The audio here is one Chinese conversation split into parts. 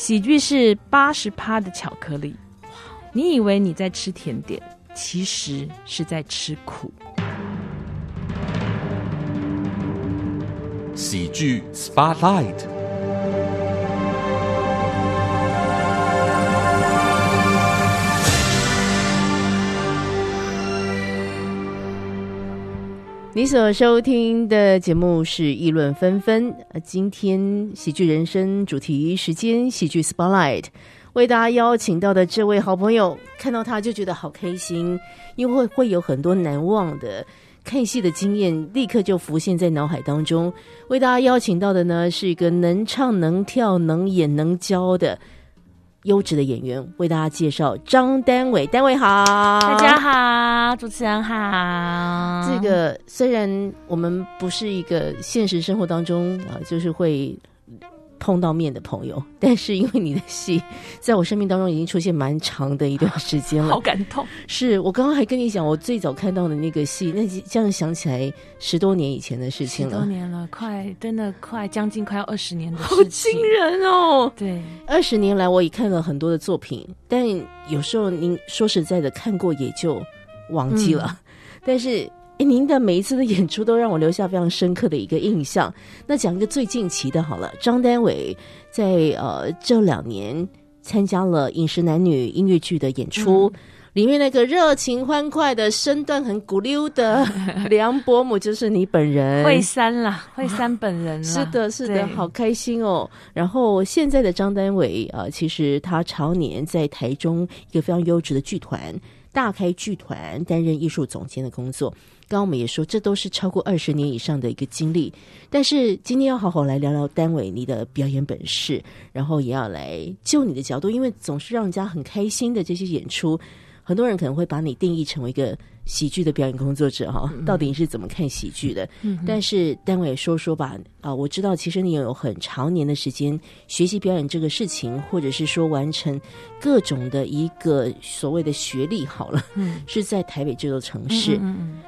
喜剧是八十趴的巧克力。你以为你在吃甜点，其实是在吃苦。喜剧 Spotlight。你所收听的节目是议论纷纷。呃，今天喜剧人生主题时间，喜剧 Spotlight，为大家邀请到的这位好朋友，看到他就觉得好开心，因为会有很多难忘的看戏的经验，立刻就浮现在脑海当中。为大家邀请到的呢，是一个能唱能跳能演能教的。优质的演员为大家介绍张丹伟，丹伟好，大家好，主持人好。这个虽然我们不是一个现实生活当中啊，就是会。碰到面的朋友，但是因为你的戏 在我生命当中已经出现蛮长的一段时间了，好感动。是我刚刚还跟你讲，我最早看到的那个戏，那这样想起来十多年以前的事情了，十多年了，快真的快将近快要二十年的事情，好惊人哦！对，二十年来我也看了很多的作品，但有时候您说实在的，看过也就忘记了，但是。您的每一次的演出都让我留下非常深刻的一个印象。那讲一个最近期的好了，张丹伟在呃这两年参加了《饮食男女》音乐剧的演出，里面那个热情欢快的身段很鼓溜的 梁伯母就是你本人，惠山啦，惠山本人 是的，是的，好开心哦。然后现在的张丹伟啊，其实他常年在台中一个非常优质的剧团大开剧团担任艺术总监的工作。刚我们也说，这都是超过二十年以上的一个经历。但是今天要好好来聊聊单伟你的表演本事，然后也要来就你的角度，因为总是让人家很开心的这些演出。很多人可能会把你定义成为一个喜剧的表演工作者哈，到底你是怎么看喜剧的？但是单位说说吧啊，我知道其实你有很长年的时间学习表演这个事情，或者是说完成各种的一个所谓的学历好了，是在台北这座城市，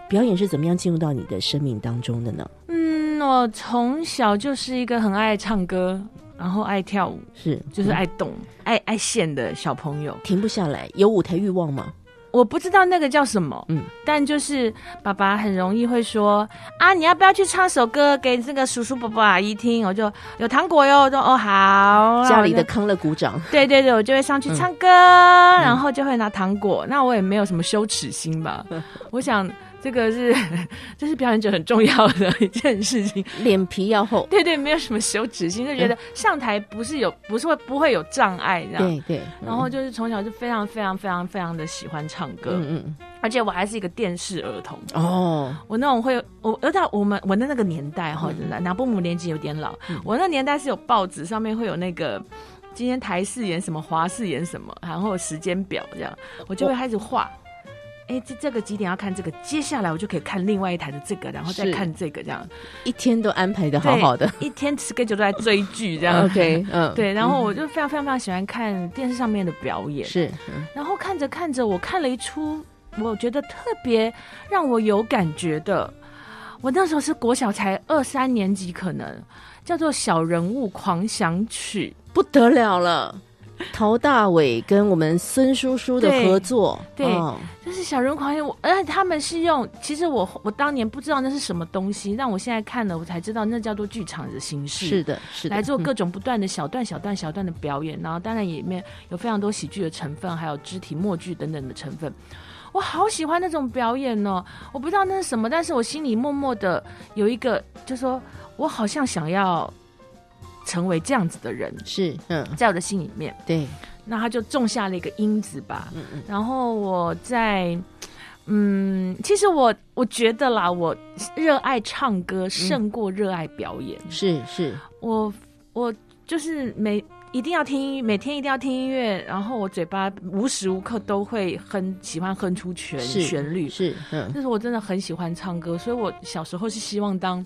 表演是怎么样进入到你的生命当中的呢？嗯，我从小就是一个很爱唱歌。然后爱跳舞，是就是爱动、爱爱现的小朋友，停不下来。有舞台欲望吗？我不知道那个叫什么，嗯，但就是爸爸很容易会说啊，你要不要去唱首歌给这个叔叔、伯伯、阿姨听？我就有糖果哟，我说哦好，家里的坑了鼓掌，对对对，我就会上去唱歌，然后就会拿糖果。那我也没有什么羞耻心吧，我想。这个是，这是表演者很重要的一件事情，脸皮要厚。对对，没有什么羞耻心，就觉得上台不是有，不是会不会有障碍这样。对对。然后就是从小就非常非常非常非常的喜欢唱歌，嗯嗯。而且我还是一个电视儿童哦。我那种会，我而且我们我的那个年代哈，真的，拿布姆年纪有点老。我那年代是有报纸上面会有那个今天台视演什么，华视演什么，然后时间表这样，我就会开始画。哎，这这个几点要看这个？接下来我就可以看另外一台的这个，然后再看这个，这样一天都安排的好好的，一天 schedule 都在追剧这样。OK，嗯，对，然后我就非常非常非常喜欢看电视上面的表演，是。然后看着看着，我看了一出，我觉得特别让我有感觉的。我那时候是国小才二三年级，可能叫做《小人物狂想曲》，不得了了。陶大伟跟我们孙叔叔的合作，对，就是小人狂我，而且他们是用，其实我我当年不知道那是什么东西，让我现在看了，我才知道那叫做剧场的形式，是的，是的来做各种不断的小段、小段、小段的表演，然后当然里面有非常多喜剧的成分，还有肢体、默剧等等的成分。我好喜欢那种表演哦，我不知道那是什么，但是我心里默默的有一个，就说我好像想要。成为这样子的人是嗯，在我的心里面，对，那他就种下了一个因子吧。嗯嗯，然后我在嗯，其实我我觉得啦，我热爱唱歌胜过热爱表演。是是，我我就是每一定要听，每天一定要听音乐，然后我嘴巴无时无刻都会哼，喜欢哼出全旋律。是，嗯，就是我真的很喜欢唱歌，所以我小时候是希望当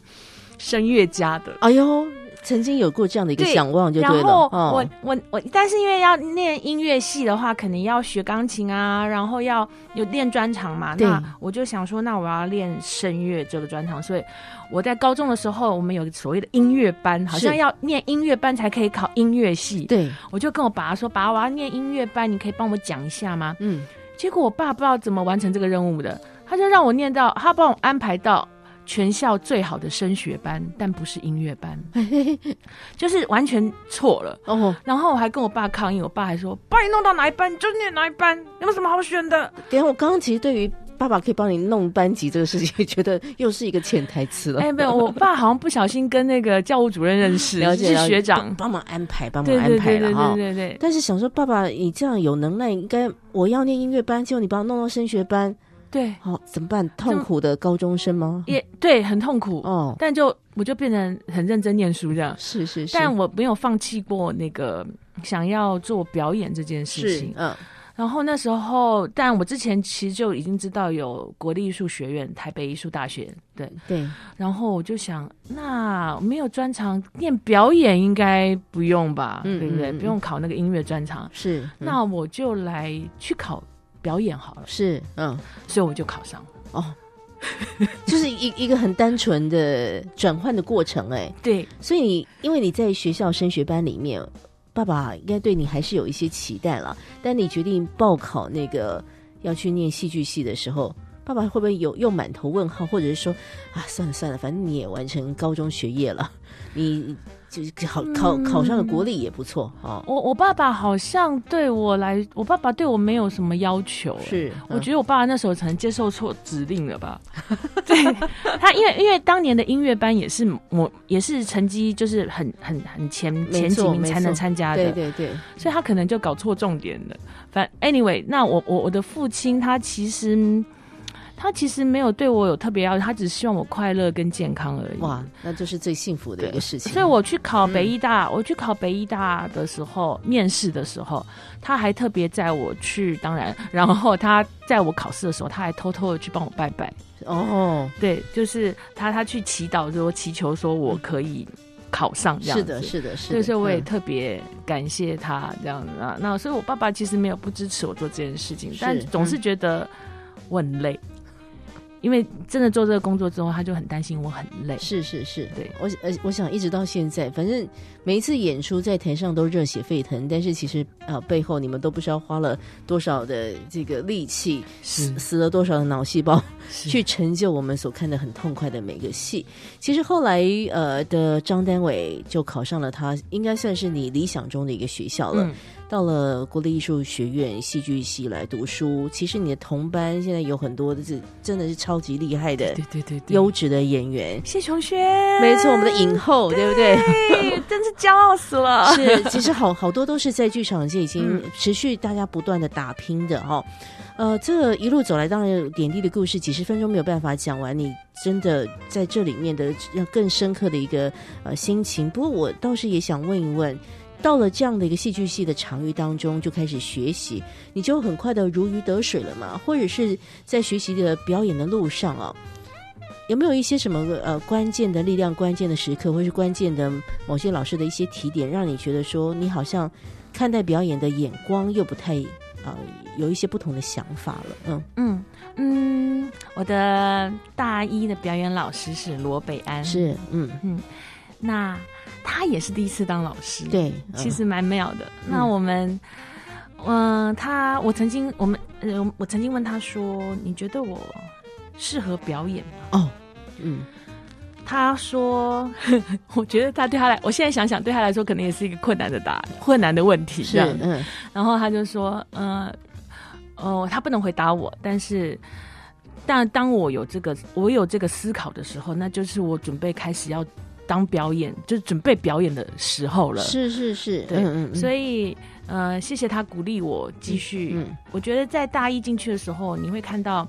声乐家的。哎呦。曾经有过这样的一个想望，就对了。然后我我我，但是因为要念音乐系的话，肯定要学钢琴啊，然后要有练专长嘛。那我就想说，那我要练声乐这个专长。所以我在高中的时候，我们有所谓的音乐班，好像要念音乐班才可以考音乐系。对，我就跟我爸说：“爸，我要念音乐班，你可以帮我讲一下吗？”嗯。结果我爸不知道怎么完成这个任务的，他就让我念到，他帮我安排到。全校最好的升学班，但不是音乐班，就是完全错了。哦，然后我还跟我爸抗议，我爸还说：“把你弄到哪一班就念哪一班，有什么好选的？”等下，我刚刚其实对于爸爸可以帮你弄班级这个事情，觉得又是一个潜台词了。哎，没有，我爸好像不小心跟那个教务主任认识，了解学长帮忙安排，帮忙安排了哈。对对对。但是想说，爸爸你这样有能耐，应该我要念音乐班，结果你把我弄到升学班。对，好怎么办？痛苦的高中生吗？也对，很痛苦哦。但就我就变成很认真念书这样，是是是。但我没有放弃过那个想要做表演这件事情。嗯。然后那时候，但我之前其实就已经知道有国立艺术学院、台北艺术大学，对对。然后我就想，那没有专长念表演应该不用吧？对不对？不用考那个音乐专长。是。那我就来去考。表演好了，是嗯，所以我就考上了。哦，就是一一个很单纯的转换的过程，哎，对，所以你因为你在学校升学班里面，爸爸应该对你还是有一些期待了，但你决定报考那个要去念戏剧系的时候，爸爸会不会有又满头问号，或者是说啊，算了算了，反正你也完成高中学业了，你。就是考考考上了国立也不错啊。我我爸爸好像对我来，我爸爸对我没有什么要求。是，我觉得我爸爸那时候可能接受错指令了吧。对他，因为因为当年的音乐班也是我也是成绩就是很很很前前几名才能参加的。对对对，所以他可能就搞错重点了。反 anyway，那我我我的父亲他其实。他其实没有对我有特别要求，他只希望我快乐跟健康而已。哇，那就是最幸福的一个事情。所以我去考北医大，我去考北医大的时候，面试的时候，他还特别载我去。当然，然后他在我考试的时候，他还偷偷的去帮我拜拜。哦，对，就是他他去祈祷说，祈求说我可以考上这样子。是的，是的，是的。所以我也特别感谢他这样子啊。那所以我爸爸其实没有不支持我做这件事情，但总是觉得我很累。因为真的做这个工作之后，他就很担心我很累。是是是，对我呃，我想一直到现在，反正每一次演出在台上都热血沸腾，但是其实啊，背后你们都不知道花了多少的这个力气，死死了多少的脑细胞，去成就我们所看的很痛快的每个戏。其实后来呃的张丹伟就考上了他应该算是你理想中的一个学校了。到了国立艺术学院戏剧系来读书，其实你的同班现在有很多的是真的是超级厉害的，对对对，优质的演员，谢琼轩，没错，我们的影后，对不对？真是骄傲死了。是，其实好好多都是在剧场界已经持续大家不断的打拼的哈。呃，这一路走来，当然有点滴的故事，几十分钟没有办法讲完。你真的在这里面的要更深刻的一个呃心情。不过我倒是也想问一问。到了这样的一个戏剧系的场域当中，就开始学习，你就很快的如鱼得水了嘛？或者是在学习的表演的路上啊，有没有一些什么呃关键的力量、关键的时刻，或是关键的某些老师的一些提点，让你觉得说你好像看待表演的眼光又不太啊，有一些不同的想法了？嗯嗯嗯，我的大一的表演老师是罗北安，是嗯嗯，那。他也是第一次当老师，对，其实蛮妙的。那我们，嗯，他，我曾经，我们，呃，我曾经问他说：“你觉得我适合表演吗？”哦，嗯，他说：“我觉得他对他来，我现在想想，对他来说可能也是一个困难的答，困难的问题。”是，嗯。然后他就说：“嗯，哦，他不能回答我，但是，但当我有这个，我有这个思考的时候，那就是我准备开始要。”当表演就准备表演的时候了，是是是，对，所以呃，谢谢他鼓励我继续。嗯，我觉得在大一进去的时候，你会看到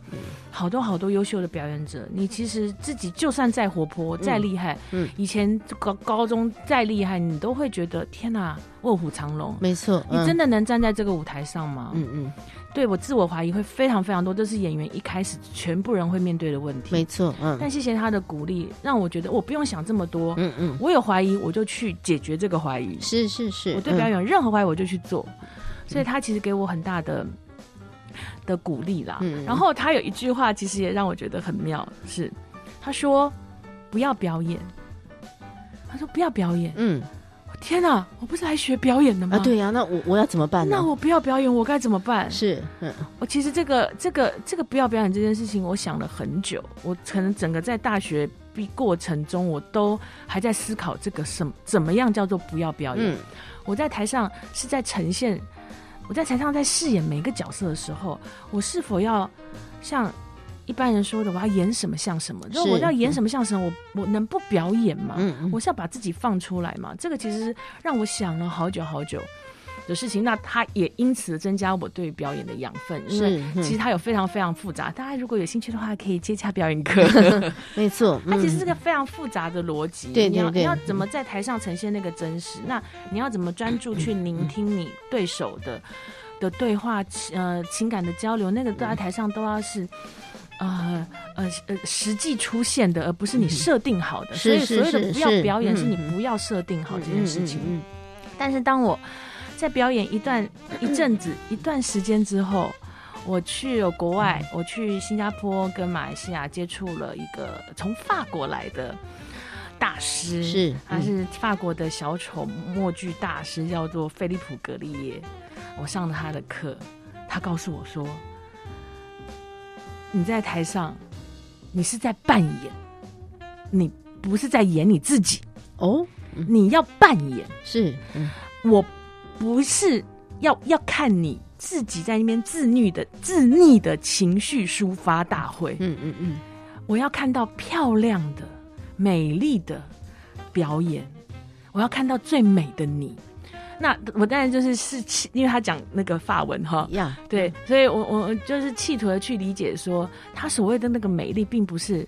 好多好多优秀的表演者。你其实自己就算再活泼、再厉害，嗯，以前高高中再厉害，你都会觉得天哪，卧虎藏龙。没错，你真的能站在这个舞台上吗？嗯嗯。对我自我怀疑会非常非常多，这是演员一开始全部人会面对的问题。没错，嗯。但谢谢他的鼓励，让我觉得我不用想这么多。嗯嗯。我有怀疑，我就去解决这个怀疑。是是是。我对表演有任何怀疑，我就去做。所以他其实给我很大的的鼓励啦。嗯。然后他有一句话，其实也让我觉得很妙，是他说：“不要表演。”他说：“不要表演。”嗯。天哪！我不是来学表演的吗？啊，对呀，那我我要怎么办呢？那我不要表演，我该怎么办？是，嗯，我其实这个这个这个不要表演这件事情，我想了很久。我可能整个在大学毕过程中，我都还在思考这个什怎么样叫做不要表演。我在台上是在呈现，我在台上在饰演每个角色的时候，我是否要像。一般人说的，我要演什么像什么。如果我要演什么像什么，我我能不表演吗？我是要把自己放出来嘛？这个其实让我想了好久好久的事情。那他也因此增加我对表演的养分，因为其实它有非常非常复杂。大家如果有兴趣的话，可以接洽表演课。没错，它其实是个非常复杂的逻辑。对，你要你要怎么在台上呈现那个真实？那你要怎么专注去聆听你对手的的对话？呃，情感的交流，那个都在台上都要是。呃呃呃，实际出现的，而不是你设定好的。所以所谓的不要表演，是你不要设定好这件事情。但是当我在表演一段一阵子一段时间之后，我去了国外，我去新加坡跟马来西亚接触了一个从法国来的大师，是他是法国的小丑默剧大师，叫做菲利普·格利耶。我上了他的课，他告诉我说。你在台上，你是在扮演，你不是在演你自己哦。你要扮演是，我不是要要看你自己在那边自虐的自溺的情绪抒发大会。嗯嗯嗯，我要看到漂亮的、美丽的表演，我要看到最美的你。那我当然就是是企，因为他讲那个法文哈，呀对，所以我我就是企图的去理解说，他所谓的那个美丽，并不是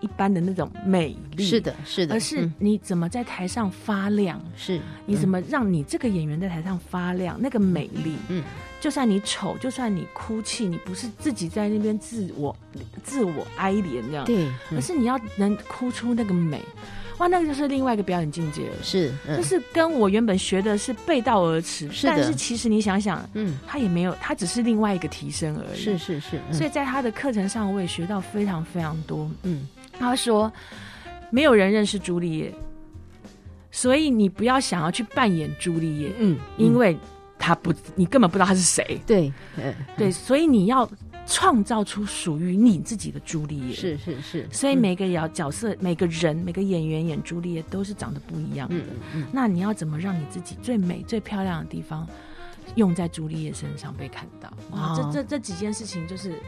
一般的那种美丽，是的，是的，而是你怎么在台上发亮，是你怎么让你这个演员在台上发亮，那个美丽，嗯，就算你丑，就算你哭泣，你不是自己在那边自我自我哀怜这样，对，而是你要能哭出那个美。哇，那个就是另外一个表演境界了。是，就是跟我原本学的是背道而驰。是但是其实你想想，嗯，他也没有，他只是另外一个提升而已。是是是。所以在他的课程上，我也学到非常非常多。嗯，他说，没有人认识朱丽叶，所以你不要想要去扮演朱丽叶。嗯，因为他不，你根本不知道他是谁。对，对，所以你要。创造出属于你自己的朱丽叶，是是是，所以每个角角色、每个人、每个演员演朱丽叶都是长得不一样的。那你要怎么让你自己最美、最漂亮的地方用在朱丽叶身上被看到？哇，这这这几件事情，就是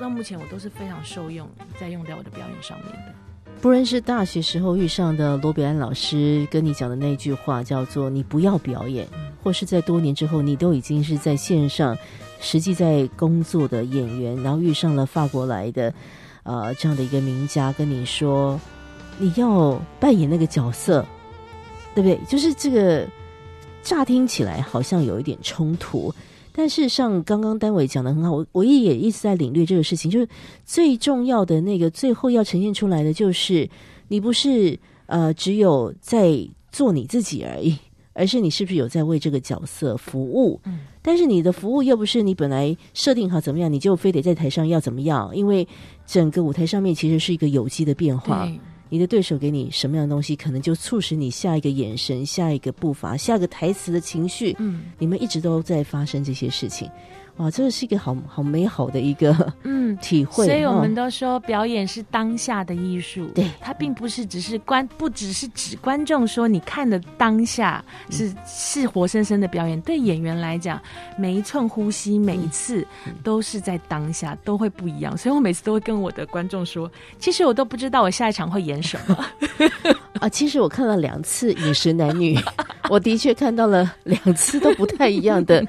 到目前我都是非常受用，在用在我的表演上面的。不论是大学时候遇上的罗比安老师跟你讲的那句话，叫做“你不要表演”，或是在多年之后，你都已经是在线上。实际在工作的演员，然后遇上了法国来的，呃，这样的一个名家，跟你说你要扮演那个角色，对不对？就是这个乍听起来好像有一点冲突，但是像刚刚单伟讲的很好，我我也一直在领略这个事情，就是最重要的那个最后要呈现出来的，就是你不是呃只有在做你自己而已。而是你是不是有在为这个角色服务？嗯，但是你的服务又不是你本来设定好怎么样，你就非得在台上要怎么样？因为整个舞台上面其实是一个有机的变化，你的对手给你什么样的东西，可能就促使你下一个眼神、下一个步伐、下个台词的情绪。嗯，你们一直都在发生这些事情。哇，这个是一个好好美好的一个嗯 体会，所以我们都说表演是当下的艺术，对，它并不是只是观，不只是指观众说你看的当下是是活生生的表演，对演员来讲，每一寸呼吸，每一次都是在当下，都会不一样。所以我每次都会跟我的观众说，其实我都不知道我下一场会演什么。啊，其实我看了两次《饮食男女》，我的确看到了两次都不太一样的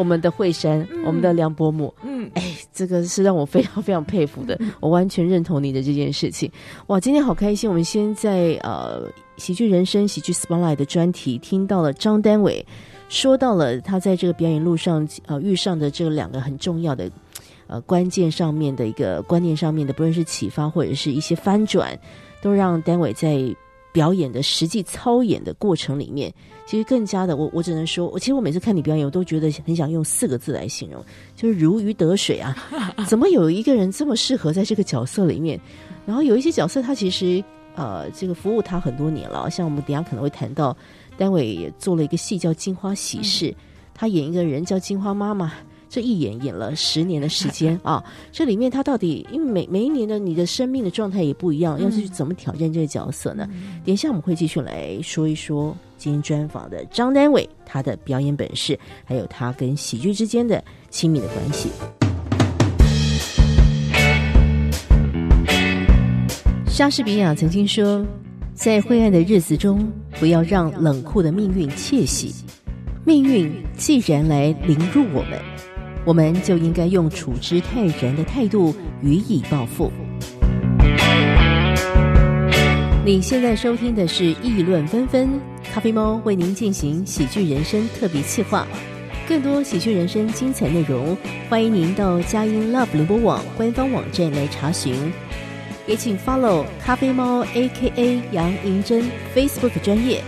我们的惠山，我们的梁伯母。嗯，哎，这个是让我非常非常佩服的，我完全认同你的这件事情。哇，今天好开心！我们先在呃喜剧人生、喜剧 spotlight 的专题听到了张丹伟说到了他在这个表演路上呃遇上的这两个很重要的。呃，关键上面的一个观念上面的，不论是启发或者是一些翻转，都让单伟在表演的实际操演的过程里面，其实更加的，我我只能说，我其实我每次看你表演，我都觉得很想用四个字来形容，就是如鱼得水啊！怎么有一个人这么适合在这个角色里面？然后有一些角色，他其实呃，这个服务他很多年了，像我们等下可能会谈到，单伟也做了一个戏叫《金花喜事》，他演一个人叫金花妈妈。这一演演了十年的时间 啊！这里面他到底因为每每一年的你的生命的状态也不一样，要去怎么挑战这个角色呢？等一下我们会继续来说一说今天专访的张丹伟他的表演本事，还有他跟喜剧之间的亲密的关系。莎士比亚曾经说：“在灰暗的日子中，不要让冷酷的命运窃喜。命运既然来凌辱我们。”我们就应该用处之泰然的态度予以报复。你现在收听的是《议论纷纷》，咖啡猫为您进行喜剧人生特别企划。更多喜剧人生精彩内容，欢迎您到佳音 Love 联播网官方网站来查询。也请 follow 咖啡猫 A.K.A 杨银珍 Facebook 专业，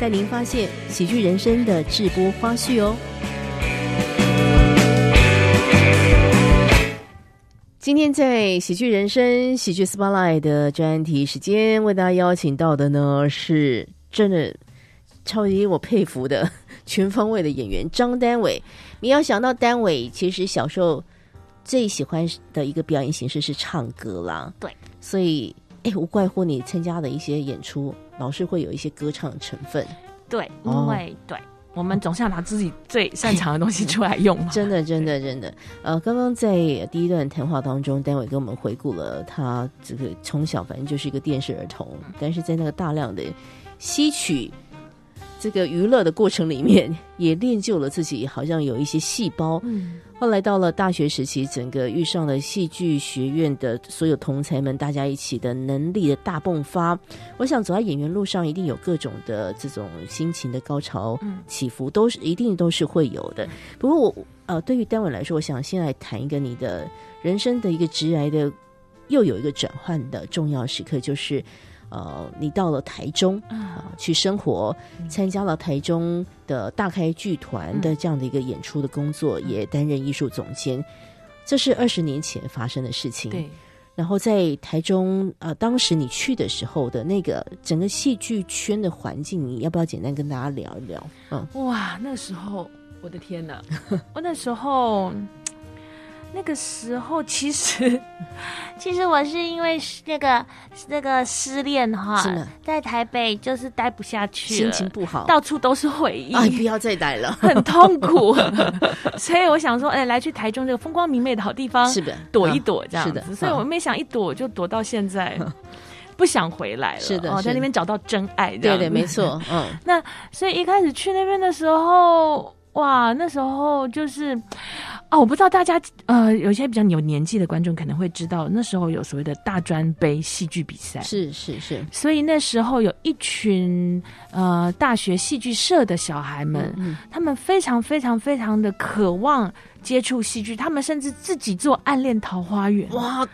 带您发现喜剧人生的直播花絮哦。今天在喜剧人生、喜剧 spotlight 的专题时间，为大家邀请到的呢，是真的超级我佩服的全方位的演员张丹伟。你要想到丹伟，其实小时候最喜欢的一个表演形式是唱歌啦。对，所以哎，无怪乎你参加的一些演出，老是会有一些歌唱成分。对，因为对。我们总是要拿自己最擅长的东西出来用，真的，真的，真的。呃，刚刚在第一段谈话当中，丹伟跟我们回顾了他这个从小反正就是一个电视儿童，但是在那个大量的吸取。这个娱乐的过程里面，也练就了自己，好像有一些细胞。嗯，后来到了大学时期，整个遇上了戏剧学院的所有同才们，大家一起的能力的大迸发。我想走在演员路上，一定有各种的这种心情的高潮起伏，都是一定都是会有的。不过我呃，对于单伟来说，我想先来谈一个你的人生的一个直癌的，又有一个转换的重要时刻，就是。呃，你到了台中啊，去生活，参加了台中的大开剧团的这样的一个演出的工作，也担任艺术总监。这是二十年前发生的事情。对。然后在台中，呃，当时你去的时候的那个整个戏剧圈的环境，你要不要简单跟大家聊一聊？嗯，哇，那时候，我的天哪，我那时候。那个时候，其实，其实我是因为那个那个失恋哈，在台北就是待不下去，心情不好，到处都是回忆，哎，不要再待了，很痛苦。所以我想说，哎，来去台中这个风光明媚的好地方，是的，躲一躲这样子。所以我没想一躲就躲到现在，不想回来了。是的，哦，在那边找到真爱，对对，没错。嗯，那所以一开始去那边的时候，哇，那时候就是。哦，我不知道大家呃，有些比较有年纪的观众可能会知道，那时候有所谓的大专杯戏剧比赛，是是是，所以那时候有一群呃大学戏剧社的小孩们，他们非常非常非常的渴望接触戏剧，他们甚至自己做《暗恋桃花源》哇，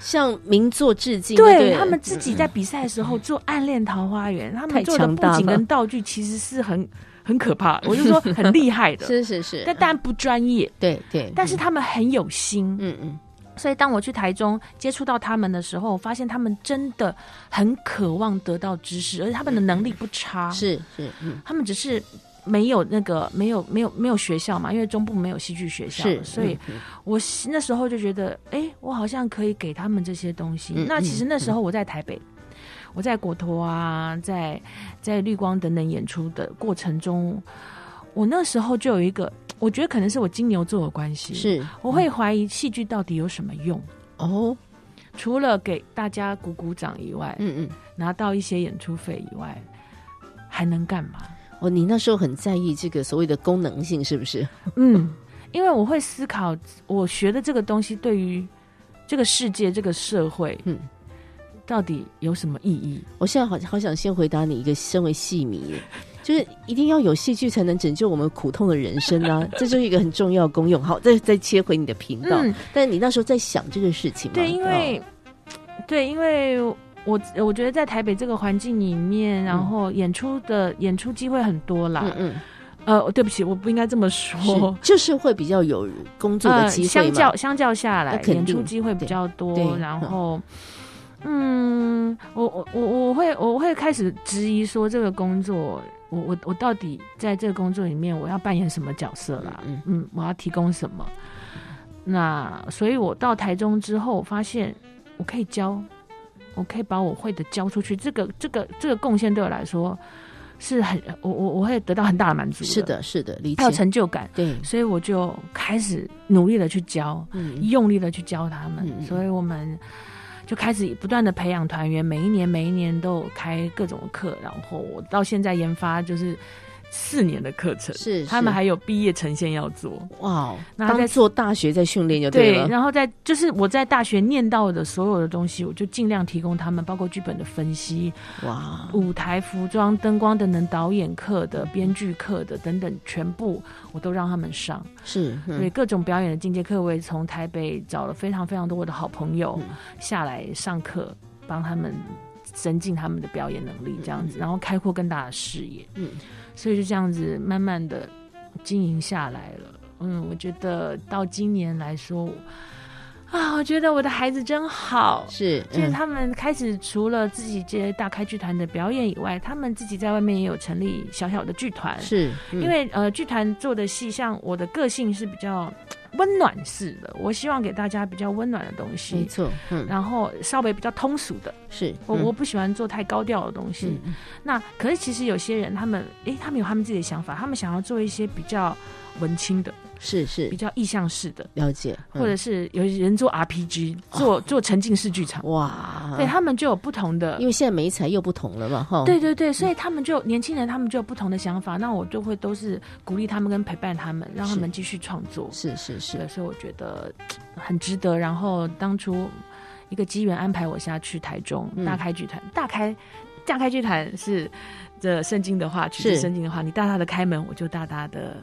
向名作致敬，对他们自己在比赛的时候做《暗恋桃花源》，他们做的布景跟道具其实是很。很可怕，我就说很厉害的，是是是，但当然不专业，对对，但是他们很有心，嗯嗯，所以当我去台中接触到他们的时候，我发现他们真的很渴望得到知识，而且他们的能力不差，是是，嗯，他们只是没有那个没有没有没有学校嘛，因为中部没有戏剧学校，是，所以我那时候就觉得，哎，我好像可以给他们这些东西。那其实那时候我在台北。我在国托啊，在在绿光等等演出的过程中，我那时候就有一个，我觉得可能是我金牛座的关系，是我会怀疑戏剧到底有什么用哦。除了给大家鼓鼓掌以外，嗯嗯，拿到一些演出费以外，还能干嘛？哦，你那时候很在意这个所谓的功能性，是不是？嗯，因为我会思考，我学的这个东西对于这个世界、这个社会，嗯，到底有什么意义？我现在好好想先回答你一个身为戏迷，就是一定要有戏剧才能拯救我们苦痛的人生啊，这就是一个很重要功用。好，再再切回你的频道，但是你那时候在想这个事情吗？对，因为对，因为。我我觉得在台北这个环境里面，然后演出的演出机会很多啦。嗯嗯。呃，对不起，我不应该这么说。就是会比较有工作的机会相较相较下来，演出机会比较多。然后，嗯，我我我我会我会开始质疑说，这个工作，我我我到底在这个工作里面，我要扮演什么角色啦？嗯嗯，我要提供什么？那所以，我到台中之后，发现我可以教。我可以把我会的教出去，这个这个这个贡献对我来说是很我我我会得到很大的满足。是的，是的，理解还有成就感。对，所以我就开始努力的去教，用力的去教他们。所以我们就开始不断的培养团员，每一年每一年都有开各种课，然后我到现在研发就是。四年的课程是，他们还有毕业呈现要做哇。那在做大学在训练就对了。然后在就是我在大学念到的所有的东西，我就尽量提供他们，包括剧本的分析哇，舞台服装、灯光等等，导演课的、编剧课的等等，全部我都让他们上。是，所以各种表演的进阶课，我也从台北找了非常非常多我的好朋友下来上课，帮他们增进他们的表演能力，这样子，然后开阔更大的视野。嗯。所以就这样子慢慢的经营下来了。嗯，我觉得到今年来说，啊，我觉得我的孩子真好，是，就是他们开始除了自己接大开剧团的表演以外，他们自己在外面也有成立小小的剧团。是因为呃，剧团做的戏，像我的个性是比较。温暖式的，我希望给大家比较温暖的东西，没错，嗯，然后稍微比较通俗的，是我我不喜欢做太高调的东西。那可是其实有些人，他们诶，他们有他们自己的想法，他们想要做一些比较文青的。是是。比较意向式的了解，或者是有人做 RPG，做做沉浸式剧场，哇，对他们就有不同的，因为现在美彩又不同了嘛，哈，对对对，所以他们就年轻人，他们就有不同的想法，那我就会都是鼓励他们跟陪伴他们，让他们继续创作，是是是，所以我觉得很值得。然后当初一个机缘安排我下去台中大开剧团，大开大开剧团是这圣经的话，其实圣经的话，你大大的开门，我就大大的。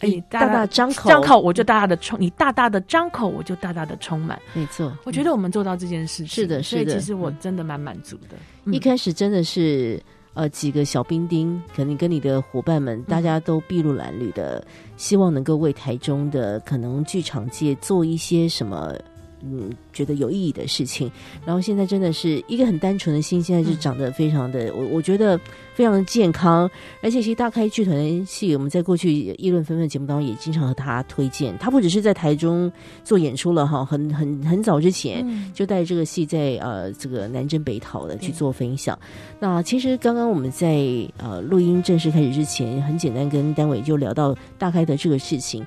哎，大大张口，张口我就大大的充，你大大的张口我就大大的充满。没错，我觉得我们做到这件事情，是的，是的。其实我真的蛮满足的。一开始真的是呃几个小兵丁，可能跟你的伙伴们，大家都筚路蓝缕的，希望能够为台中的可能剧场界做一些什么。嗯，觉得有意义的事情，然后现在真的是一个很单纯的心，现在就长得非常的，我我觉得非常的健康，而且其实大开剧团戏，我们在过去议论纷纷节目当中也经常和他推荐，他不只是在台中做演出了哈，很很很早之前就带这个戏在呃这个南征北讨的去做分享。那其实刚刚我们在呃录音正式开始之前，很简单跟单位就聊到大开的这个事情。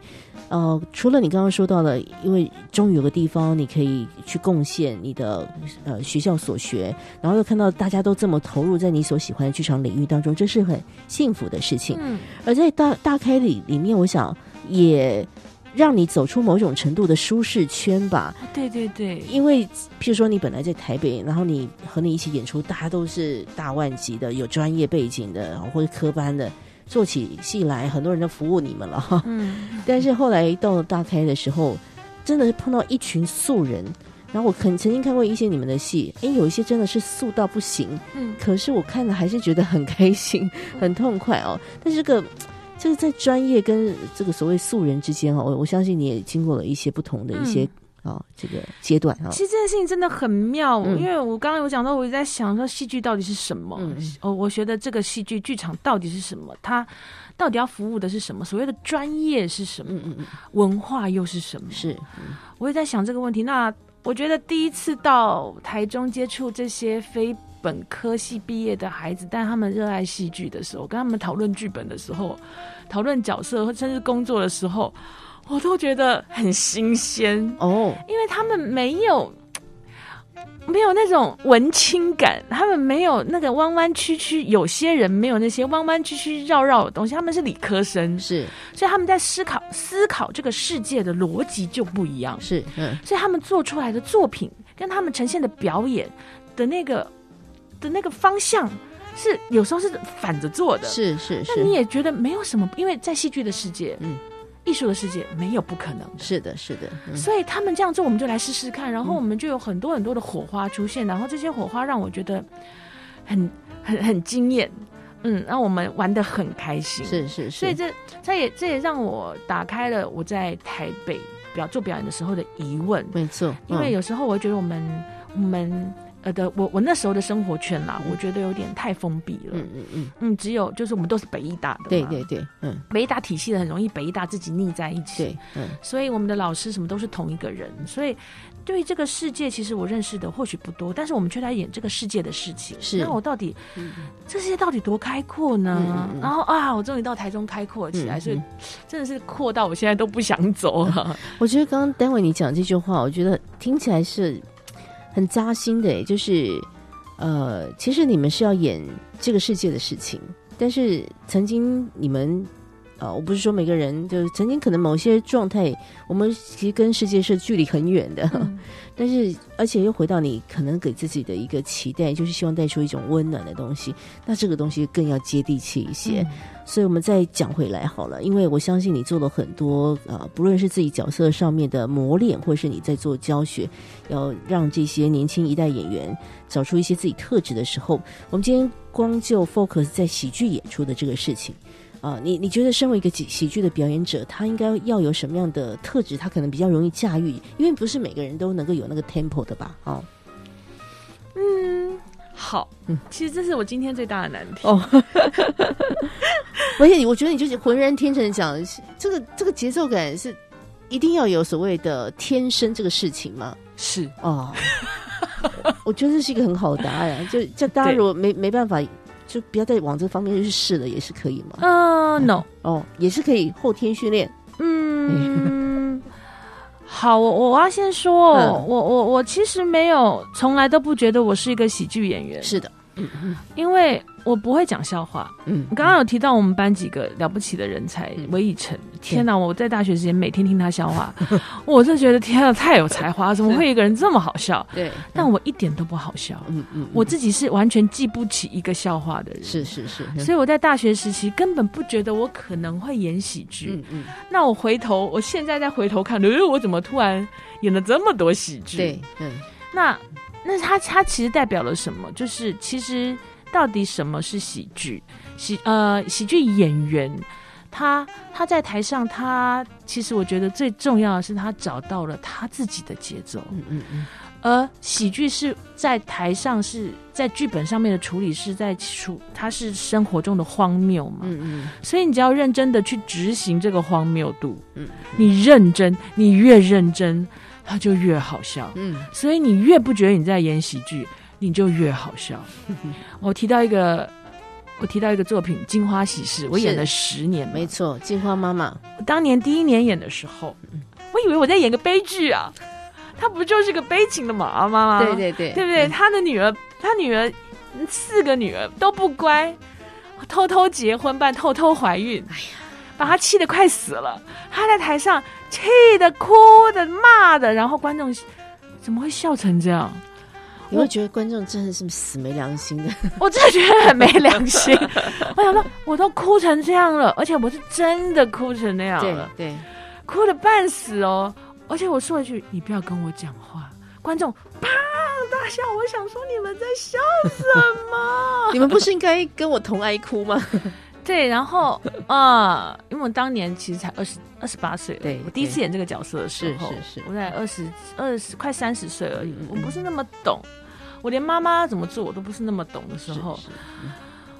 呃，除了你刚刚说到的，因为终于有个地方你可以去贡献你的呃学校所学，然后又看到大家都这么投入在你所喜欢的剧场领域当中，这是很幸福的事情。嗯，而在大大开里里面，我想也让你走出某种程度的舒适圈吧。对对对，因为譬如说你本来在台北，然后你和你一起演出，大家都是大万级的，有专业背景的或者科班的。做起戏来，很多人都服务你们了哈。嗯，但是后来到了大开的时候，真的是碰到一群素人。然后我曾曾经看过一些你们的戏，哎，有一些真的是素到不行。嗯，可是我看了还是觉得很开心、很痛快哦。但是这个，这个在专业跟这个所谓素人之间哦，我我相信你也经过了一些不同的一些。哦，这个阶段啊，其实这件事情真的很妙，因为我刚刚有讲到，我在想说戏剧到底是什么？哦，我觉得这个戏剧剧场到底是什么？它到底要服务的是什么？所谓的专业是什么？嗯文化又是什么？是，我也在想这个问题。那我觉得第一次到台中接触这些非本科系毕业的孩子，但他们热爱戏剧的时候，跟他们讨论剧本的时候，讨论角色，甚至工作的时候。我都觉得很新鲜哦，因为他们没有，没有那种文青感，他们没有那个弯弯曲曲，有些人没有那些弯弯曲曲绕绕的东西，他们是理科生，是，所以他们在思考思考这个世界的逻辑就不一样，是，嗯，所以他们做出来的作品跟他们呈现的表演的那个的那个方向是有时候是反着做的，是是是，那你也觉得没有什么，因为在戏剧的世界，嗯。艺术的世界没有不可能的，是的，是的。所以他们这样做，我们就来试试看，然后我们就有很多很多的火花出现，然后这些火花让我觉得很很很惊艳，嗯，让我们玩的很开心，是是。所以这这也这也让我打开了我在台北表做表演的时候的疑问，没错，因为有时候我觉得我们我们。呃的，我我那时候的生活圈啦，我觉得有点太封闭了。嗯嗯嗯嗯，只有就是我们都是北医大的，对对对，嗯，北医大体系的很容易北医大自己腻在一起。对，嗯，所以我们的老师什么都是同一个人，所以对于这个世界，其实我认识的或许不多，但是我们却在演这个世界的事情。是，那我到底这世界到底多开阔呢？然后啊，我终于到台中开阔起来，所以真的是阔到我现在都不想走了。我觉得刚刚丹伟你讲这句话，我觉得听起来是。很扎心的，就是，呃，其实你们是要演这个世界的事情，但是曾经你们，啊，我不是说每个人，就曾经可能某些状态，我们其实跟世界是距离很远的。但是，而且又回到你可能给自己的一个期待，就是希望带出一种温暖的东西。那这个东西更要接地气一些。所以我们再讲回来好了，因为我相信你做了很多啊，不论是自己角色上面的磨练，或是你在做教学，要让这些年轻一代演员找出一些自己特质的时候，我们今天光就 focus 在喜剧演出的这个事情。啊，你你觉得身为一个喜喜剧的表演者，他应该要有什么样的特质？他可能比较容易驾驭，因为不是每个人都能够有那个 tempo 的吧？哦，嗯，好，嗯，其实这是我今天最大的难题哦。而且，我觉得你就是浑然天成讲，这个这个节奏感是一定要有所谓的天生这个事情吗？是哦，我觉得这是一个很好的答案。就就大家如果没没办法。就不要再往这方面去试了，也是可以吗？嗯，no，哦，也是可以后天训练。嗯，好，我我要先说，我我我其实没有，从来都不觉得我是一个喜剧演员。是的，嗯嗯，因为。我不会讲笑话。嗯，刚刚有提到我们班几个了不起的人才，韦以诚。天哪，我在大学时间每天听他笑话，我就觉得天啊，太有才华，怎么会一个人这么好笑？对，但我一点都不好笑。嗯嗯，我自己是完全记不起一个笑话的人。是是是，所以我在大学时期根本不觉得我可能会演喜剧。嗯嗯，那我回头，我现在再回头看，哎，我怎么突然演了这么多喜剧？对，嗯，那那他他其实代表了什么？就是其实。到底什么是喜剧？喜呃，喜剧演员，他他在台上，他其实我觉得最重要的是他找到了他自己的节奏。嗯嗯嗯。而喜剧是在台上是在剧本上面的处理是在处，它是生活中的荒谬嘛。嗯嗯。所以你只要认真的去执行这个荒谬度，嗯，你认真，你越认真，它就越好笑。嗯。所以你越不觉得你在演喜剧。你就越好笑。我提到一个，我提到一个作品《金花喜事》，我演了十年。没错，金花妈妈。我当年第一年演的时候，我以为我在演个悲剧啊，她不就是个悲情的妈妈吗？对对对，对不对？她的女儿，她女儿四个女儿都不乖，偷偷结婚，办偷偷怀孕。哎呀，把他气得快死了。他在台上气的、哭的、骂的，然后观众怎么会笑成这样？你会觉得观众真的是死没良心的，我真的觉得很没良心。我想说，我都哭成这样了，而且我是真的哭成那样了，对，哭的半死哦。而且我说一句：“你不要跟我讲话。”观众啪大笑。我想说，你们在笑什么？你们不是应该跟我同哀哭吗？对，然后啊，因为我当年其实才二十二十八岁，对我第一次演这个角色的时候，是是是，我在二十二十快三十岁而已，我不是那么懂。我连妈妈怎么做我都不是那么懂的时候，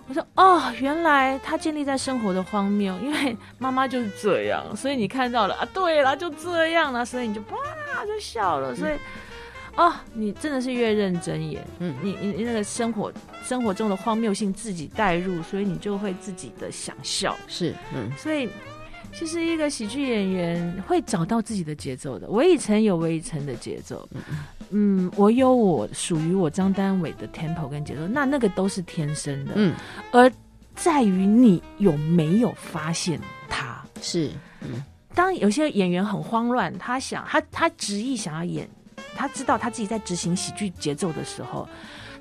我说哦，原来他建立在生活的荒谬，因为妈妈就是这样，所以你看到了啊，对了，就这样了，所以你就哇就笑了，所以哦，你真的是越认真演，嗯，你你你那个生活生活中的荒谬性自己带入，所以你就会自己的想笑，是，嗯，所以其实一个喜剧演员会找到自己的节奏的。我以诚有我以诚的节奏，嗯，我有我属于我张丹伟的 tempo 跟节奏，那那个都是天生的，嗯，而在于你有没有发现他是，嗯，当有些演员很慌乱，他想他他执意想要演，他知道他自己在执行喜剧节奏的时候。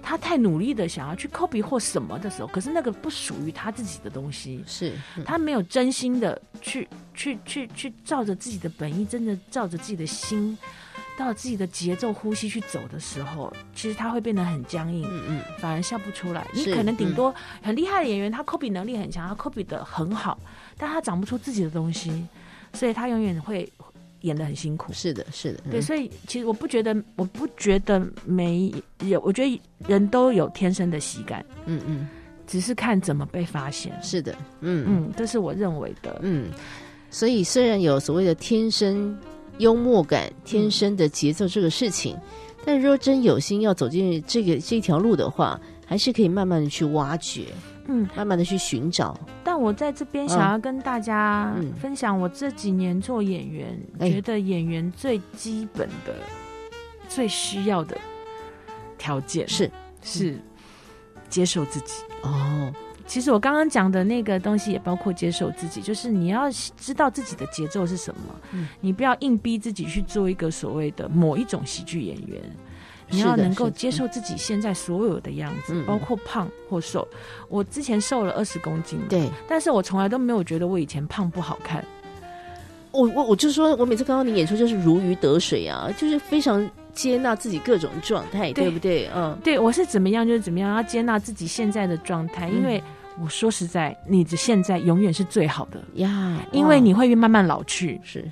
他太努力的想要去 copy 或什么的时候，可是那个不属于他自己的东西，是他没有真心的去去去去照着自己的本意，真的照着自己的心，到自己的节奏呼吸去走的时候，其实他会变得很僵硬，嗯嗯，反而笑不出来。你可能顶多很厉害的演员，他 copy 能力很强，他 copy 的很好，但他长不出自己的东西，所以他永远会。演的很辛苦，是的，是的，对，所以其实我不觉得，我不觉得没有，我觉得人都有天生的喜感，嗯嗯，只是看怎么被发现，是的，嗯。嗯，这是我认为的，嗯，所以虽然有所谓的天生幽默感、天生的节奏这个事情，但若真有心要走进这个这条路的话，还是可以慢慢的去挖掘。嗯，慢慢的去寻找。但我在这边想要跟大家分享，我这几年做演员，觉得演员最基本的、最需要的条件是。是接受自己。哦，其实我刚刚讲的那个东西也包括接受自己，就是你要知道自己的节奏是什么，你不要硬逼自己去做一个所谓的某一种喜剧演员。你要能够接受自己现在所有的样子，包括胖或瘦。我之前瘦了二十公斤，对，但是我从来都没有觉得我以前胖不好看。我我我就说，我每次看到你演出就是如鱼得水啊，就是非常接纳自己各种状态，对不对？嗯，对我是怎么样就是怎么样，要接纳自己现在的状态，因为。我说实在，你的现在永远是最好的呀，因为你会慢慢老去，是，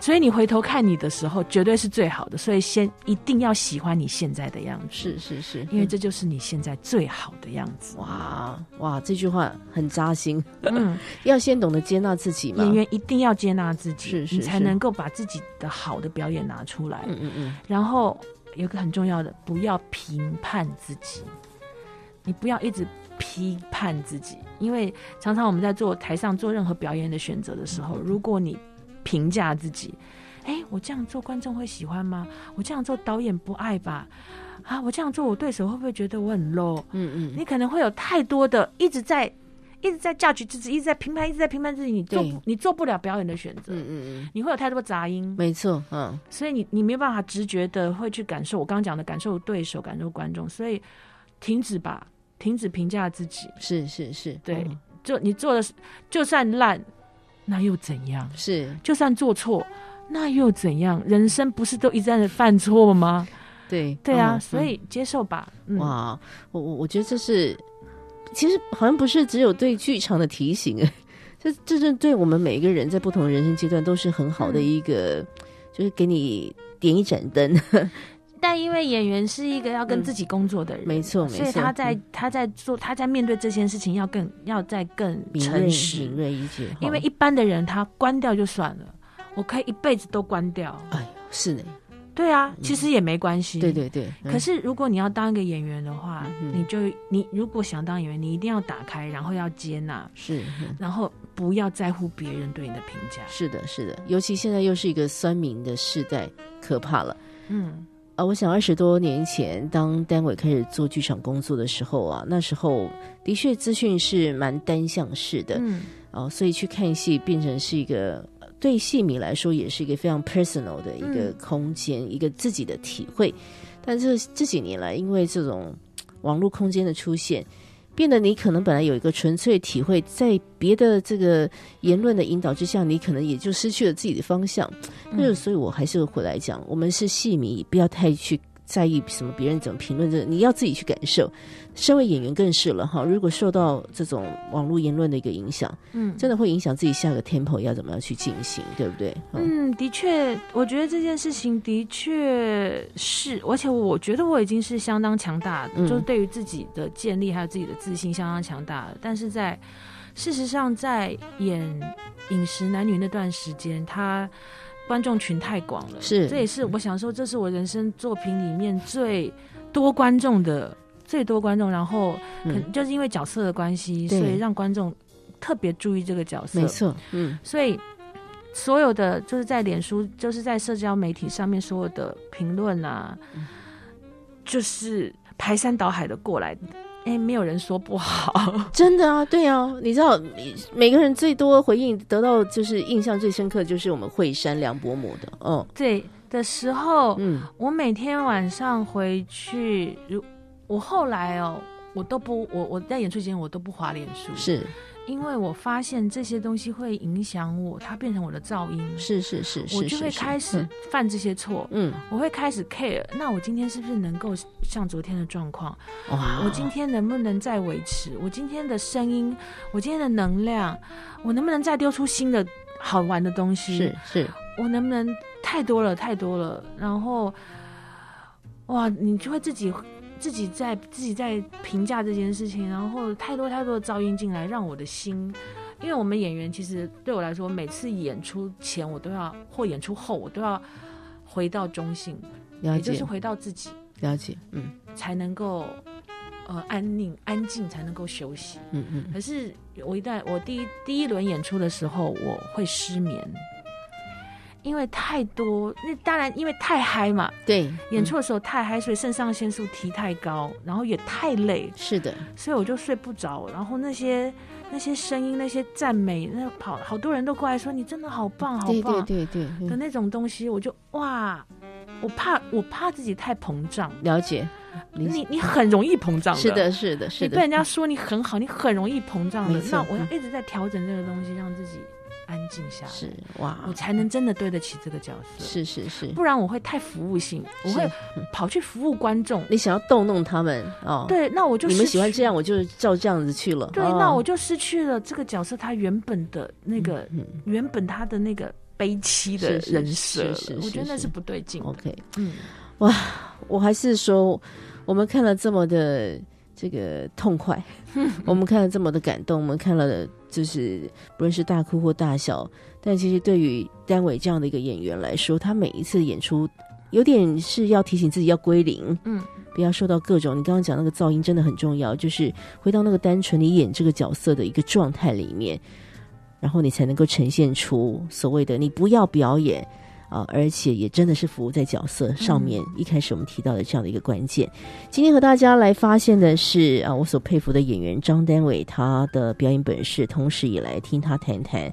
所以你回头看你的时候，绝对是最好的。所以先一定要喜欢你现在的样子，是是是，因为这就是你现在最好的样子。哇哇，这句话很扎心。嗯，要先懂得接纳自己嘛，演员一定要接纳自己，是是，你才能够把自己的好的表演拿出来。嗯嗯嗯。然后有个很重要的，不要评判自己，你不要一直。批判自己，因为常常我们在做台上做任何表演的选择的时候，如果你评价自己，哎，我这样做观众会喜欢吗？我这样做导演不爱吧？啊，我这样做我对手会不会觉得我很 low？嗯嗯，你可能会有太多的一直在一直在 judge 自己，一直在评判，一直在评判自己，你做你做不了表演的选择。嗯嗯嗯，你会有太多杂音。没错，嗯，所以你你没有办法直觉的会去感受我刚刚讲的感受对手，感受观众，所以停止吧。停止评价自己，是是是，对，就你做的就算烂，那又怎样？是，就算做错，那又怎样？人生不是都一直在犯错吗？对对啊，所以接受吧。哇，我我我觉得这是，其实好像不是只有对剧场的提醒，哎，这这是对我们每一个人在不同的人生阶段都是很好的一个，就是给你点一盏灯。但因为演员是一个要跟自己工作的人，没错，没错所以他在他在做他在面对这件事情要更要再更诚实、敏锐一些。因为一般的人他关掉就算了，我可以一辈子都关掉。哎，是的，对啊，其实也没关系。对对对。可是如果你要当一个演员的话，你就你如果想当演员，你一定要打开，然后要接纳，是，然后不要在乎别人对你的评价。是的，是的，尤其现在又是一个酸民的时代，可怕了。嗯。啊，我想二十多年前，当单伟开始做剧场工作的时候啊，那时候的确资讯是蛮单向式的，嗯，哦，所以去看戏变成是一个对戏迷来说也是一个非常 personal 的一个空间，一个自己的体会。但这这几年来，因为这种网络空间的出现。变得你可能本来有一个纯粹体会，在别的这个言论的引导之下，你可能也就失去了自己的方向。那所以我还是回来讲，我们是戏迷，不要太去。在意什么别人怎么评论这个，你要自己去感受。身为演员更是了哈，如果受到这种网络言论的一个影响，嗯，真的会影响自己下个 tempo 要怎么样去进行，对不对？嗯，的确，我觉得这件事情的确是，而且我觉得我已经是相当强大的，就是对于自己的建立还有自己的自信相当强大。但是在事实上，在演《饮食男女》那段时间，他。观众群太广了，是，这也是我想说，这是我人生作品里面最多观众的最多观众，然后可能就是因为角色的关系，所以让观众特别注意这个角色，没错，嗯，所以所有的就是在脸书，就是在社交媒体上面所有的评论啊，就是排山倒海的过来，哎，没有人说不好，真的啊，对啊，你知道，每个人最多回应得到就是印象最深刻，就是我们惠山梁伯母的，嗯，对的时候，嗯，我每天晚上回去，如我后来哦，我都不，我我在演出前我都不滑脸书，是。因为我发现这些东西会影响我，它变成我的噪音。是是是，我就会开始犯这些错。嗯，我会开始 care。那我今天是不是能够像昨天的状况？哇！我今天能不能再维持？我今天的声音，我今天的能量，我能不能再丢出新的好玩的东西？是是，我能不能太多了太多了？然后，哇，你就会自己。自己在自己在评价这件事情，然后太多太多的噪音进来，让我的心，因为我们演员其实对我来说，每次演出前我都要，或演出后我都要回到中性，也就是回到自己，了解，嗯，才能够呃安宁安静，才能够休息，嗯嗯。可是我一旦我第一第一轮演出的时候，我会失眠。因为太多，那当然因为太嗨嘛。对，演出的时候太嗨，所以肾上腺素提太高，然后也太累。是的，所以我就睡不着。然后那些那些声音，那些赞美，那跑好多人都过来说你真的好棒，好棒，对对对对的那种东西，我就哇，我怕我怕自己太膨胀。了解，你你很容易膨胀。是的，是的，是的。你被人家说你很好，你很容易膨胀的。那我要一直在调整这个东西，让自己。安静下来是哇，我才能真的对得起这个角色。是是是，不然我会太服务性，我会跑去服务观众。你想要逗弄他们哦？对，那我就你们喜欢这样，我就照这样子去了。对，那我就失去了这个角色他原本的那个原本他的那个悲戚的人设。是是，我觉得那是不对劲。OK，嗯，哇，我还是说，我们看了这么的这个痛快，我们看了这么的感动，我们看了。就是不论是大哭或大笑，但其实对于丹伟这样的一个演员来说，他每一次演出有点是要提醒自己要归零，嗯，不要受到各种你刚刚讲那个噪音真的很重要，就是回到那个单纯你演这个角色的一个状态里面，然后你才能够呈现出所谓的你不要表演。啊，而且也真的是服务在角色上面。一开始我们提到的这样的一个关键，今天和大家来发现的是啊，我所佩服的演员张丹伟他的表演本事，同时也来听他谈谈。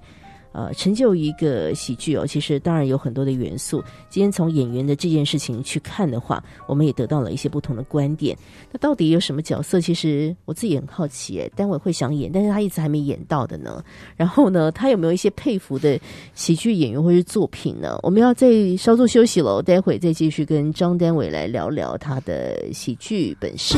呃，成就一个喜剧哦，其实当然有很多的元素。今天从演员的这件事情去看的话，我们也得到了一些不同的观点。那到底有什么角色？其实我自己很好奇，哎，单伟会想演，但是他一直还没演到的呢。然后呢，他有没有一些佩服的喜剧演员或是作品呢？我们要再稍作休息喽，待会再继续跟张丹伟来聊聊他的喜剧本事。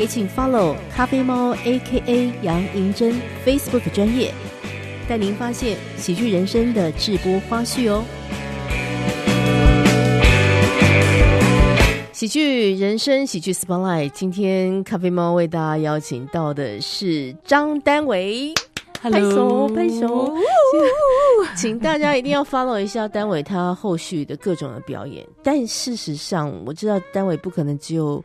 也请 follow 咖啡猫 A.K.A 杨银珍 Facebook 专业，带您发现喜剧人生的直播花絮哦。喜剧人生，喜剧 Spotlight，今天咖啡猫为大家邀请到的是张丹伟。拍手拍手，请大家一定要 follow 一下丹伟他后续的各种的表演。但事实上，我知道丹伟不可能只有。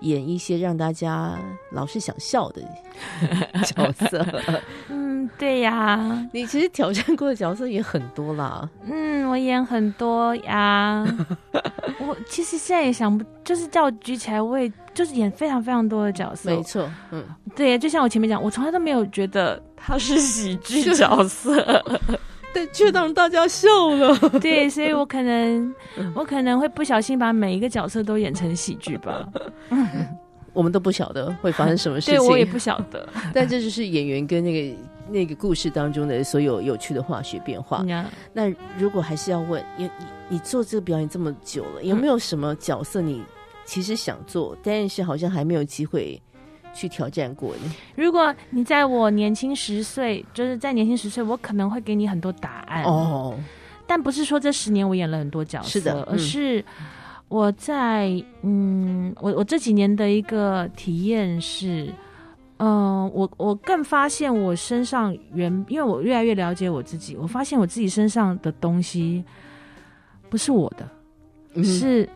演一些让大家老是想笑的 角色，嗯，对呀，你其实挑战过的角色也很多啦。嗯，我演很多呀。我其实现在也想不，就是叫我举起来，我也就是演非常非常多的角色。没错，嗯，对，就像我前面讲，我从来都没有觉得他是喜剧角色。对，却让大家笑了。对，所以我可能，我可能会不小心把每一个角色都演成喜剧吧。我们都不晓得会发生什么事 情，对我也不晓得。但这就是演员跟那个那个故事当中的所有有趣的化学变化。那如果还是要问，你你你做这个表演这么久了，有没有什么角色你其实想做，但是好像还没有机会？去挑战过呢？如果你在我年轻十岁，就是在年轻十岁，我可能会给你很多答案哦。但不是说这十年我演了很多角色，是的而是我在嗯，我我这几年的一个体验是，嗯，我我更发现我身上原，因为我越来越了解我自己，我发现我自己身上的东西不是我的，是。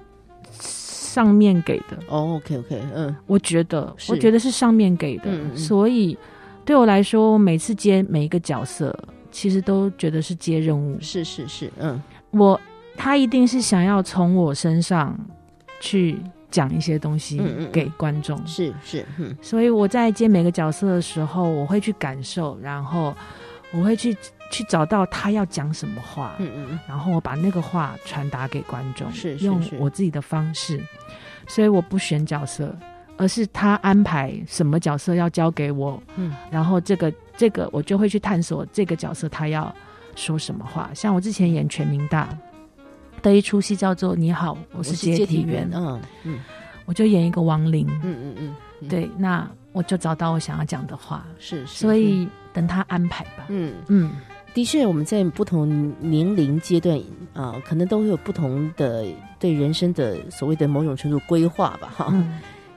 上面给的。哦，OK OK，嗯，我觉得，我觉得是上面给的，所以对我来说，每次接每一个角色，其实都觉得是接任务，是是是，嗯，我他一定是想要从我身上去讲一些东西给观众，是是，嗯，所以我在接每个角色的时候，我会去感受，然后我会去。去找到他要讲什么话，嗯嗯，然后我把那个话传达给观众，是用我自己的方式，所以我不选角色，而是他安排什么角色要交给我，嗯，然后这个这个我就会去探索这个角色他要说什么话。像我之前演全民大的一出戏叫做《你好，我是接体员》，嗯嗯，我就演一个亡灵，嗯嗯嗯，对，那我就找到我想要讲的话，是，所以等他安排吧，嗯。嗯。的确，我们在不同年龄阶段啊，可能都会有不同的对人生的所谓的某种程度规划吧，哈。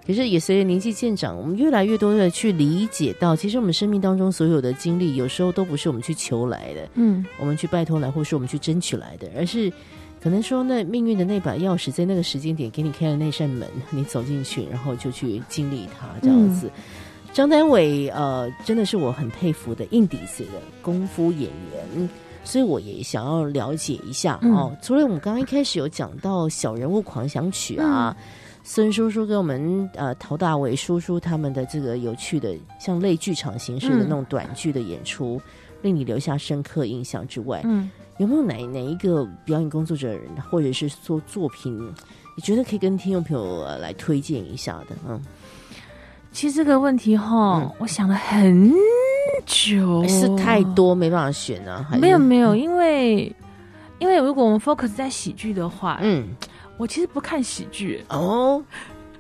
可是也随着年纪渐长，我们越来越多的去理解到，其实我们生命当中所有的经历，有时候都不是我们去求来的，嗯，我们去拜托来，或是我们去争取来的，而是可能说，那命运的那把钥匙在那个时间点给你开了那扇门，你走进去，然后就去经历它，这样子。张丹伟，呃，真的是我很佩服的硬底子的功夫演员，所以我也想要了解一下哦。除了我们刚刚一开始有讲到《小人物狂想曲》啊，孙叔叔跟我们呃陶大伟叔叔他们的这个有趣的像类剧场形式的那种短剧的演出，令你留下深刻印象之外，嗯，有没有哪哪一个表演工作者或者是说作品，你觉得可以跟听众朋友来推荐一下的？嗯。其实这个问题哈，我想了很久，是太多没办法选啊。没有没有，因为因为如果我们 focus 在喜剧的话，嗯，我其实不看喜剧哦。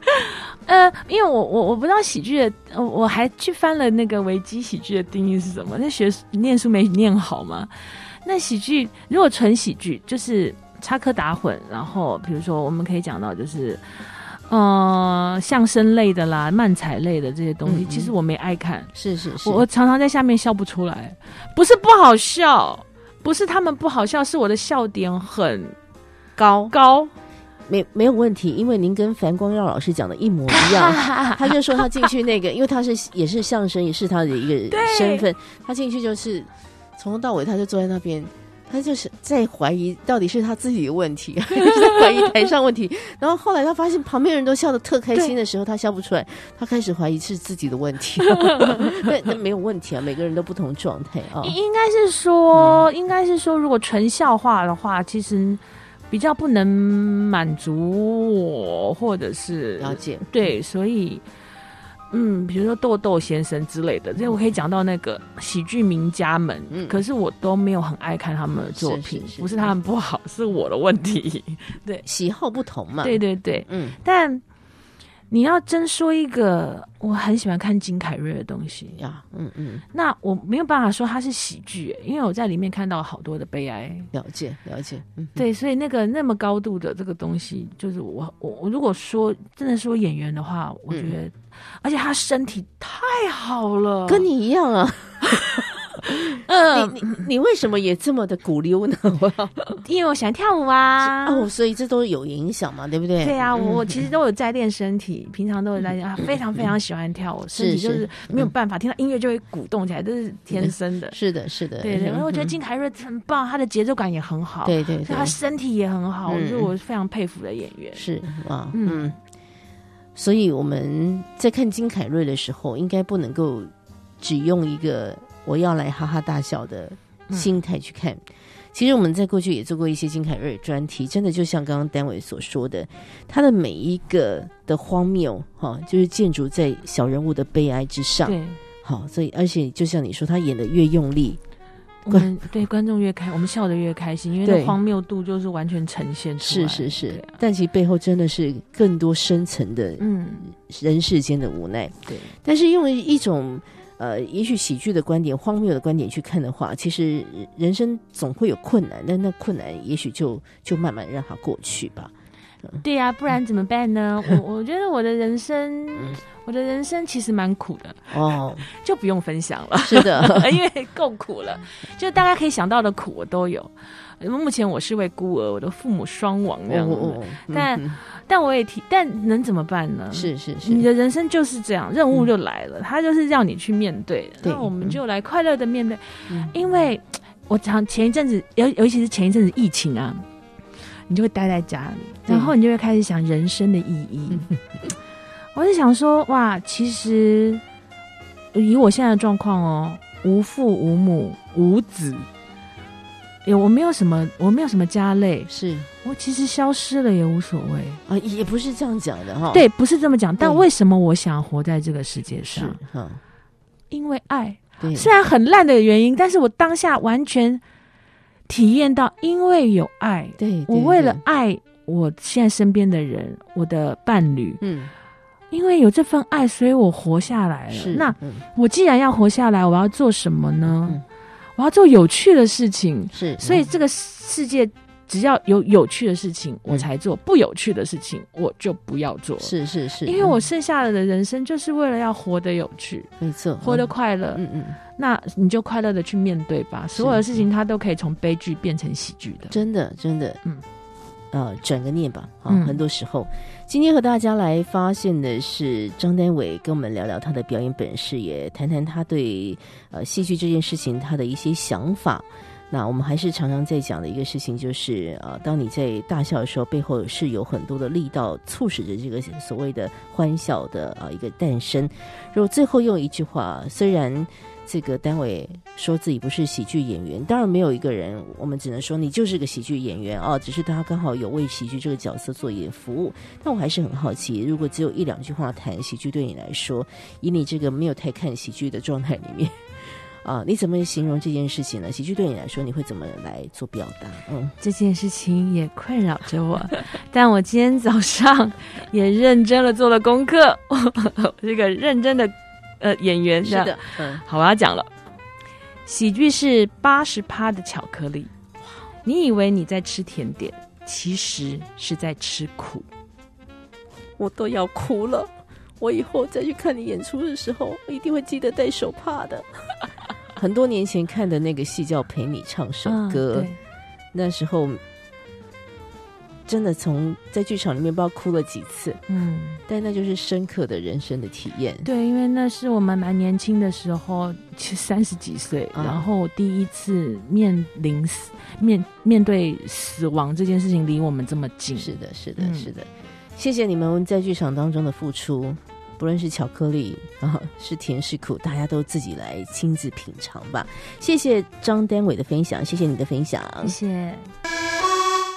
呃，因为我我我不知道喜剧的，我还去翻了那个维基喜剧的定义是什么。那学念书没念好吗？那喜剧如果纯喜剧，就是插科打诨，然后比如说我们可以讲到就是。呃，相声类的啦，漫才类的这些东西，其实我没爱看。是是是，我常常在下面笑不出来，不是不好笑，不是他们不好笑，是我的笑点很高高，没没有问题。因为您跟樊光耀老师讲的一模一样，他就说他进去那个，因为他是也是相声，也是他的一个身份，他进去就是从头到尾他就坐在那边。他就是在怀疑到底是他自己的问题，还 是在怀疑台上问题。然后后来他发现旁边人都笑得特开心的时候，他笑不出来，他开始怀疑是自己的问题。对，那没有问题啊，每个人都不同状态啊。应该是说，应该是说，如果纯笑话的话，其实比较不能满足我，或者是了解。对，所以。嗯，比如说豆豆先生之类的，这我可以讲到那个喜剧名家们，可是我都没有很爱看他们的作品，不是他们不好，是我的问题。对，喜好不同嘛。对对对，嗯，但。你要真说一个，我很喜欢看金凯瑞的东西呀，嗯嗯，那我没有办法说他是喜剧，因为我在里面看到好多的悲哀。了解了解，嗯，对，所以那个那么高度的这个东西，就是我我我如果说真的说演员的话，我觉得，而且他身体太好了，跟你一样啊。嗯，你你你为什么也这么的鼓溜呢？因为我喜欢跳舞啊，哦，所以这都有影响嘛，对不对？对啊，我我其实都有在练身体，平常都有在练 啊，非常非常喜欢跳舞，身体就是没有办法，听到音乐就会鼓动起来，这是天生的。是的，是的，对对。因为我觉得金凯瑞很棒，他的节奏感也很好，对对，他身体也很好，我觉得我非常佩服的演员。是啊，嗯，所以我们在看金凯瑞的时候，应该不能够只用一个。我要来哈哈大笑的心态去看。其实我们在过去也做过一些金凯瑞专题，真的就像刚刚单伟所说的，他的每一个的荒谬哈，就是建筑在小人物的悲哀之上。对，好，所以而且就像你说，他演的越用力，我们对观众越开，我们笑得越开心，因为那荒谬度就是完全呈现出来。是是是，但其实背后真的是更多深层的，嗯，人世间的无奈。对，但是用一种呃，也许喜剧的观点、荒谬的观点去看的话，其实人生总会有困难，但那困难也许就就慢慢让它过去吧。对呀，不然怎么办呢？我我觉得我的人生。我的人生其实蛮苦的哦，就不用分享了。是的，因为够苦了，就大家可以想到的苦我都有。目前我是位孤儿，我的父母双亡这样子，但但我也提，但能怎么办呢？是是是，你的人生就是这样，任务就来了，他就是让你去面对。那我们就来快乐的面对，因为我常前一阵子，尤尤其是前一阵子疫情啊，你就会待在家里，然后你就会开始想人生的意义。我是想说，哇，其实以我现在的状况哦，无父无母无子，也我没有什么，我没有什么家累，是我其实消失了也无所谓啊，也不是这样讲的哈。对，不是这么讲，但为什么我想活在这个世界上？哈，因为爱。虽然很烂的原因，但是我当下完全体验到，因为有爱，对我为了爱我现在身边的人，我的伴侣，嗯。因为有这份爱，所以我活下来了。那我既然要活下来，我要做什么呢？我要做有趣的事情。是，所以这个世界只要有有趣的事情，我才做；不有趣的事情，我就不要做。是是是，因为我剩下的人生就是为了要活得有趣，没错，活得快乐。嗯嗯，那你就快乐的去面对吧。所有的事情，它都可以从悲剧变成喜剧的。真的，真的，嗯。呃，转个念吧。啊，很多时候，今天和大家来发现的是张丹伟跟我们聊聊他的表演本事，也谈谈他对呃戏剧这件事情他的一些想法。那我们还是常常在讲的一个事情，就是呃，当你在大笑的时候，背后是有很多的力道促使着这个所谓的欢笑的啊一个诞生。如果最后用一句话，虽然。这个单位说自己不是喜剧演员，当然没有一个人，我们只能说你就是个喜剧演员哦。只是他刚好有为喜剧这个角色做一点服务。但我还是很好奇，如果只有一两句话谈喜剧，对你来说，以你这个没有太看喜剧的状态里面，啊，你怎么形容这件事情呢？喜剧对你来说，你会怎么来做表达？嗯，这件事情也困扰着我，但我今天早上也认真的做了功课，这个认真的。呃，演员是的，嗯，好，我要讲了。喜剧是八十趴的巧克力，你以为你在吃甜点，其实是在吃苦。我都要哭了，我以后再去看你演出的时候，我一定会记得戴手帕的。很多年前看的那个戏叫《陪你唱首歌》，那时候。真的从在剧场里面不知道哭了几次，嗯，但那就是深刻的人生的体验。对，因为那是我们蛮年轻的时候，其实三十几岁，然后第一次面临死面面对死亡这件事情离我们这么近。是的，是的，是的。谢谢你们在剧场当中的付出，不论是巧克力啊，是甜是苦，大家都自己来亲自品尝吧。谢谢张丹伟的分享，谢谢你的分享，谢谢。